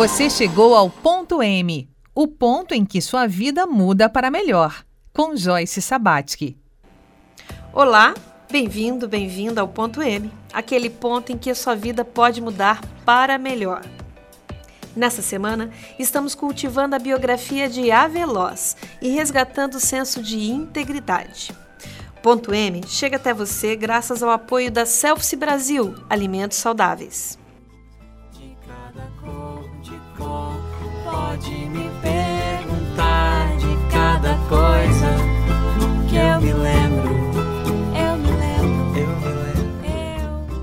Você chegou ao ponto M, o ponto em que sua vida muda para melhor, com Joyce Sabatsky. Olá, bem-vindo, bem-vinda ao ponto M, aquele ponto em que sua vida pode mudar para melhor. Nessa semana, estamos cultivando a biografia de A Veloz e resgatando o senso de integridade. Ponto M chega até você graças ao apoio da Selfie Brasil, alimentos saudáveis. Pode me perguntar de cada coisa que eu me lembro. Eu me lembro. Eu me lembro.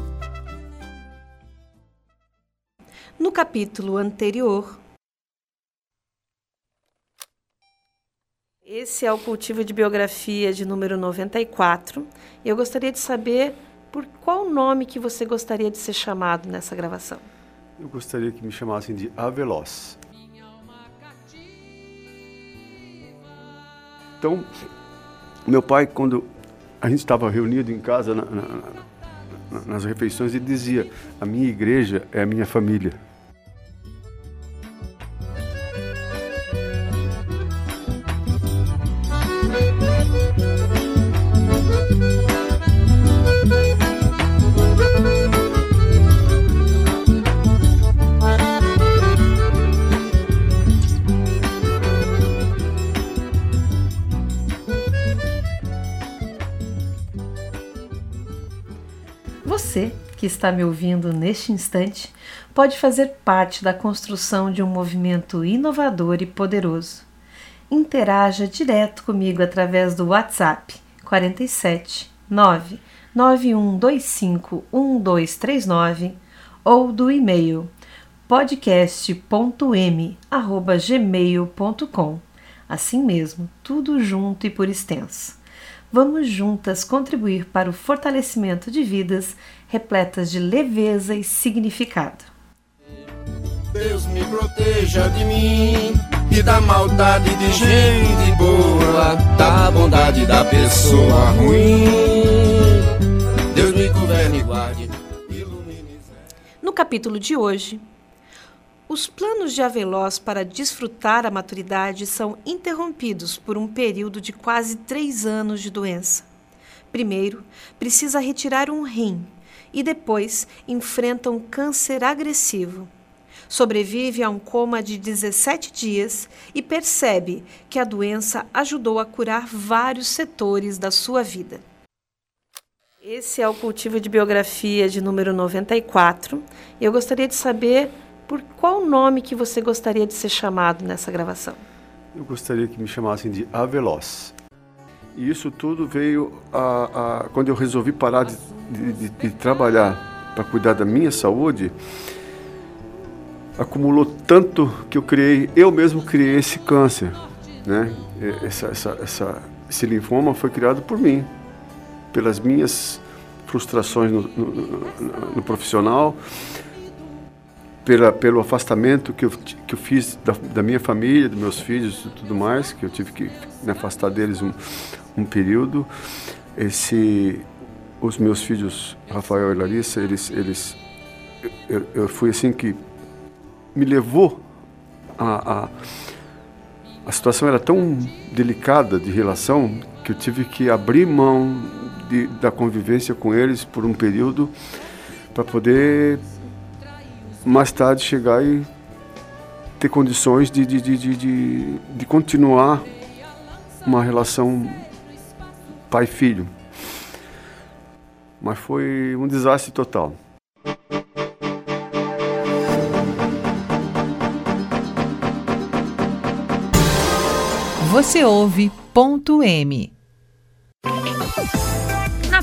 No capítulo anterior, esse é o cultivo de biografia de número 94. E eu gostaria de saber por qual nome que você gostaria de ser chamado nessa gravação. Eu gostaria que me chamassem de Aveloz. Então, meu pai, quando a gente estava reunido em casa na, na, na, nas refeições, ele dizia: A minha igreja é a minha família. Você, que está me ouvindo neste instante, pode fazer parte da construção de um movimento inovador e poderoso. Interaja direto comigo através do WhatsApp 47 9 9125 1239 ou do e-mail podcast.m@gmail.com. Assim mesmo, tudo junto e por extenso vamos juntas contribuir para o fortalecimento de vidas repletas de leveza e significado. Deus me proteja de mim e da maldade de gente boa, da bondade da pessoa ruim. Deus me governe e guarde. No capítulo de hoje, os planos de Aveloz para desfrutar a maturidade são interrompidos por um período de quase três anos de doença. Primeiro, precisa retirar um rim e depois enfrenta um câncer agressivo. Sobrevive a um coma de 17 dias e percebe que a doença ajudou a curar vários setores da sua vida. Esse é o cultivo de biografia de número 94 e eu gostaria de saber por qual nome que você gostaria de ser chamado nessa gravação? Eu gostaria que me chamassem de Aveloz. E isso tudo veio a, a quando eu resolvi parar de, de, de, de trabalhar para cuidar da minha saúde. Acumulou tanto que eu criei, eu mesmo criei esse câncer, né? Essa, essa, essa, esse linfoma foi criado por mim, pelas minhas frustrações no, no, no, no profissional, pela, pelo afastamento que eu, que eu fiz da, da, minha família, dos meus filhos e tudo mais, que eu tive que me afastar deles um, um período. Esse, os meus filhos, Rafael e Larissa, eles, eles eu, eu fui assim que me levou a, a, a situação era tão delicada de relação que eu tive que abrir mão de, da convivência com eles por um período para poder mais tarde chegar e ter condições de, de, de, de, de continuar uma relação pai-filho. Mas foi um desastre total. Você ouve ponto M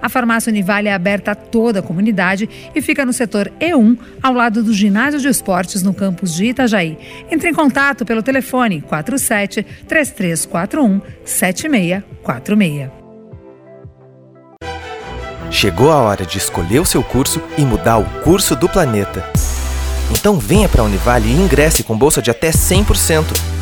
A farmácia Univale é aberta a toda a comunidade e fica no setor E1, ao lado do ginásio de esportes no campus de Itajaí. Entre em contato pelo telefone 47 3341 7646. Chegou a hora de escolher o seu curso e mudar o curso do planeta. Então venha para a Univale e ingresse com bolsa de até 100%.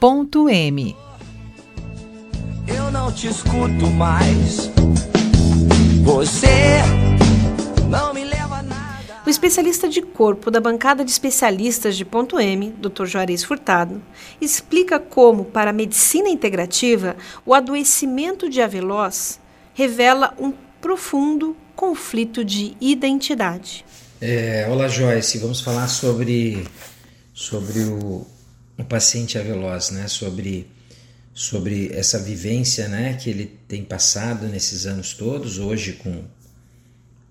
ponto M. Eu não te escuto mais. Você não me leva a nada. O especialista de corpo da bancada de especialistas de ponto M, Dr. Juarez Furtado, explica como, para a medicina integrativa, o adoecimento de Aveloz revela um profundo conflito de identidade. É, olá Joyce, vamos falar sobre, sobre o, o paciente aveloz, né? Sobre sobre essa vivência, né, que ele tem passado nesses anos todos, hoje com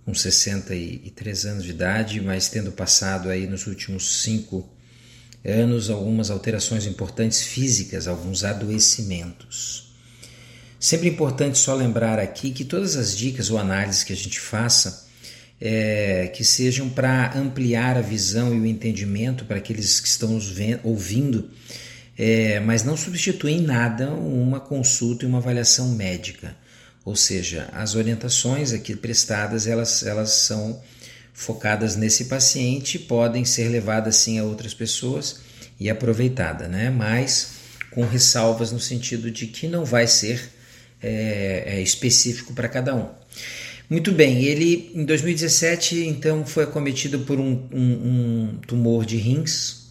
com 63 anos de idade, mas tendo passado aí nos últimos cinco anos algumas alterações importantes físicas, alguns adoecimentos. Sempre importante só lembrar aqui que todas as dicas ou análises que a gente faça é, que sejam para ampliar a visão e o entendimento para aqueles que estão nos ouvindo, é, mas não substituem em nada uma consulta e uma avaliação médica. Ou seja, as orientações aqui prestadas elas, elas são focadas nesse paciente, podem ser levadas sim a outras pessoas e aproveitada, né? Mas com ressalvas no sentido de que não vai ser é, é específico para cada um. Muito bem, ele em 2017 então foi acometido por um, um, um tumor de rins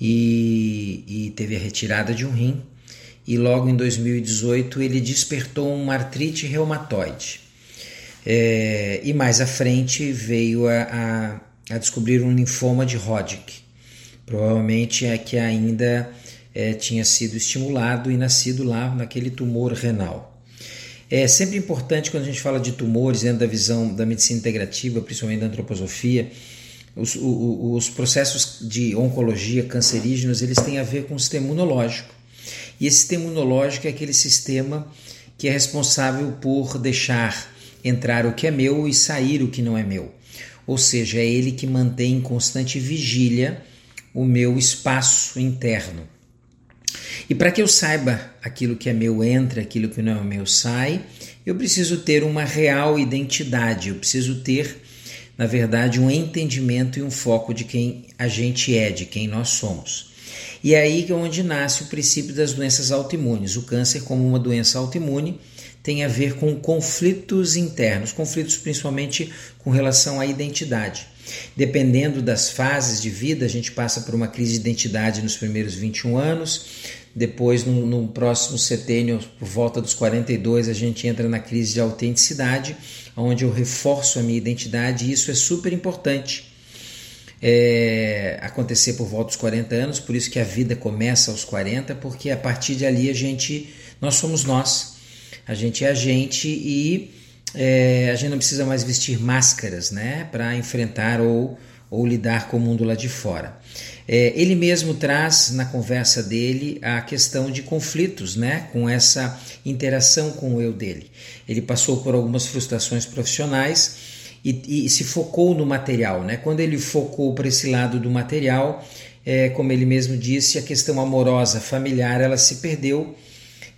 e, e, teve a retirada de um rim. E logo em 2018 ele despertou uma artrite reumatoide. É, e mais à frente veio a, a, a, descobrir um linfoma de Hodgkin. Provavelmente é que ainda é, tinha sido estimulado e nascido lá naquele tumor renal. É sempre importante quando a gente fala de tumores dentro da visão da medicina integrativa, principalmente da antroposofia, os, os, processos de oncologia cancerígenos eles têm a ver com o sistema imunológico. E esse sistema imunológico é aquele sistema que é responsável por deixar entrar o que é meu e sair o que não é meu. Ou seja, é ele que mantém em constante vigília o meu espaço interno. E para que eu saiba aquilo que é meu entra, aquilo que não é meu sai, eu preciso ter uma real identidade, eu preciso ter, na verdade, um entendimento e um foco de quem a gente é, de quem nós somos. E é aí é onde nasce o princípio das doenças autoimunes. O câncer, como uma doença autoimune, tem a ver com conflitos internos, conflitos principalmente com relação à identidade. Dependendo das fases de vida, a gente passa por uma crise de identidade nos primeiros 21 anos, depois, no, no, próximo setênio, por volta dos 42, a gente entra na crise de autenticidade, onde eu reforço a minha identidade, e isso é super importante. É, acontecer por volta dos 40 anos, por isso que a vida começa aos 40, porque a partir de ali a gente, nós somos nós, a gente é a gente e é, a gente não precisa mais vestir máscaras, né, para enfrentar ou, ou lidar com o mundo lá de fora. É, ele mesmo traz na conversa dele a questão de conflitos, né, com essa interação com o eu dele. Ele passou por algumas frustrações profissionais e, e se focou no material, né? Quando ele focou para esse lado do material, é, como ele mesmo disse, a questão amorosa, familiar, ela se perdeu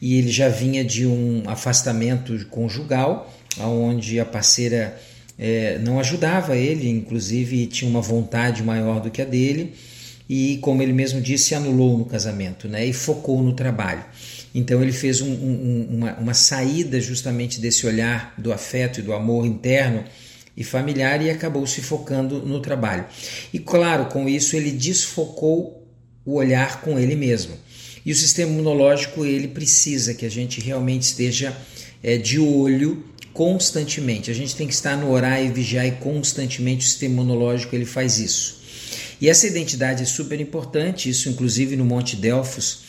e ele já vinha de um afastamento conjugal, onde a parceira é, não ajudava ele, inclusive tinha uma vontade maior do que a dele e, como ele mesmo disse, anulou no casamento né, e focou no trabalho. Então ele fez um, um, uma, uma saída justamente desse olhar do afeto e do amor interno e familiar e acabou se focando no trabalho. E claro, com isso ele desfocou o olhar com ele mesmo. E o sistema imunológico ele precisa que a gente realmente esteja é, de olho constantemente. A gente tem que estar no orar e vigiar e constantemente o sistema imunológico ele faz isso. E essa identidade é super importante, isso inclusive no Monte Delfos,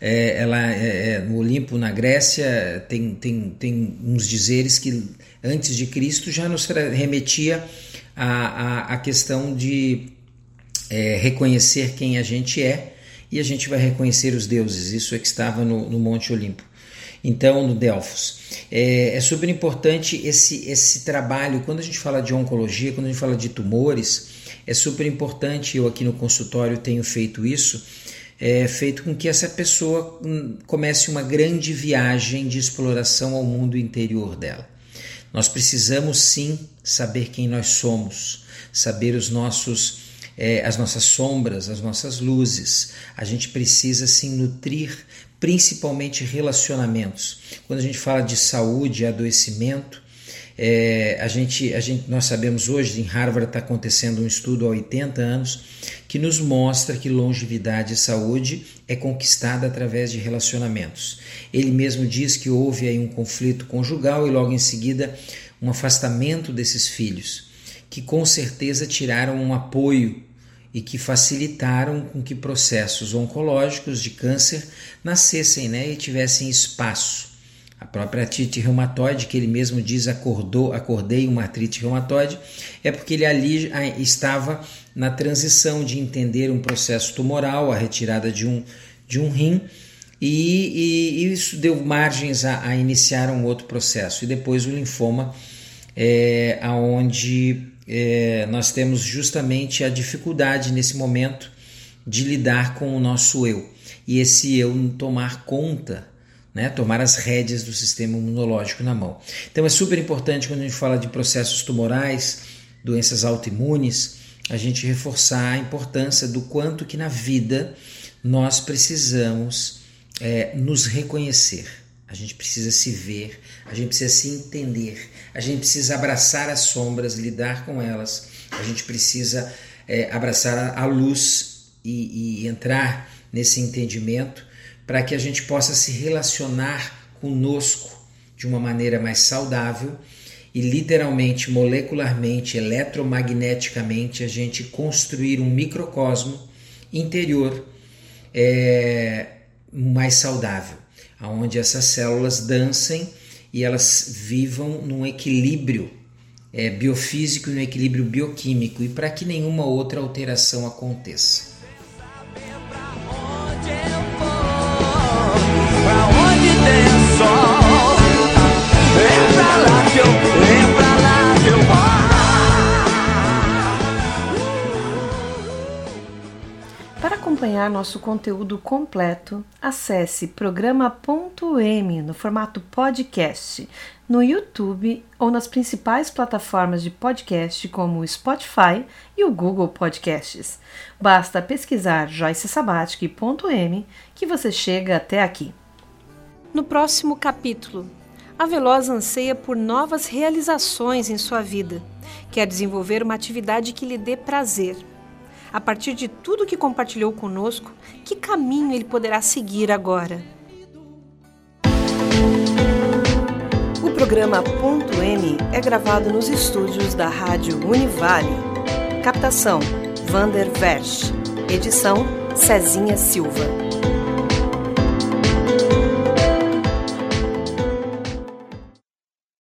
é, ela é, é, no Olimpo, na Grécia, tem, tem, tem uns dizeres que antes de Cristo já nos remetia à, à, questão de é, reconhecer quem a gente é e a gente vai reconhecer os deuses. Isso é que estava no, no Monte Olimpo. Então, no Delfos. É, é super importante esse, esse trabalho. Quando a gente fala de oncologia, quando a gente fala de tumores, é super importante. Eu aqui no consultório tenho feito isso é, feito com que essa pessoa hum, comece uma grande viagem de exploração ao mundo interior dela. Nós precisamos sim saber quem nós somos, saber os nossos é, as nossas sombras, as nossas luzes. A gente precisa sim nutrir principalmente relacionamentos. Quando a gente fala de saúde e adoecimento, é, a gente, a gente, nós sabemos hoje, em Harvard está acontecendo um estudo há 80 anos, que nos mostra que longevidade e saúde é conquistada através de relacionamentos. Ele mesmo diz que houve aí um conflito conjugal e logo em seguida um afastamento desses filhos, que com certeza tiraram um apoio e que facilitaram com que processos oncológicos de câncer nascessem né, e tivessem espaço. A própria artrite reumatoide, que ele mesmo diz acordou, acordei uma artrite reumatoide, é porque ele ali estava na transição de entender um processo tumoral, a retirada de um, de um rim, e, e isso deu margens a, a, iniciar um outro processo. E depois o linfoma, é, aonde é, nós temos justamente a dificuldade nesse momento de lidar com o nosso eu. E esse eu tomar conta né, tomar as rédeas do sistema imunológico na mão. Então é super importante quando a gente fala de processos tumorais, doenças autoimunes, a gente reforçar a importância do quanto que na vida nós precisamos é, nos reconhecer. A gente precisa se ver, a gente precisa se entender, a gente precisa abraçar as sombras, lidar com elas, a gente precisa é, abraçar a luz e, e entrar nesse entendimento para que a gente possa se relacionar conosco de uma maneira mais saudável e literalmente, molecularmente, eletromagneticamente, a gente construir um microcosmo interior é, mais saudável, onde essas células dancem e elas vivam num equilíbrio é, biofísico e no equilíbrio bioquímico e para que nenhuma outra alteração aconteça. Acompanhar nosso conteúdo completo, acesse programa.m no formato podcast no YouTube ou nas principais plataformas de podcast como o Spotify e o Google Podcasts. Basta pesquisar Joyce Sabatic.m que você chega até aqui. No próximo capítulo, a Veloz anseia por novas realizações em sua vida. Quer desenvolver uma atividade que lhe dê prazer. A partir de tudo que compartilhou conosco, que caminho ele poderá seguir agora? O programa Ponto M é gravado nos estúdios da Rádio Univale. Captação: Vander Versch. Edição: Cezinha Silva.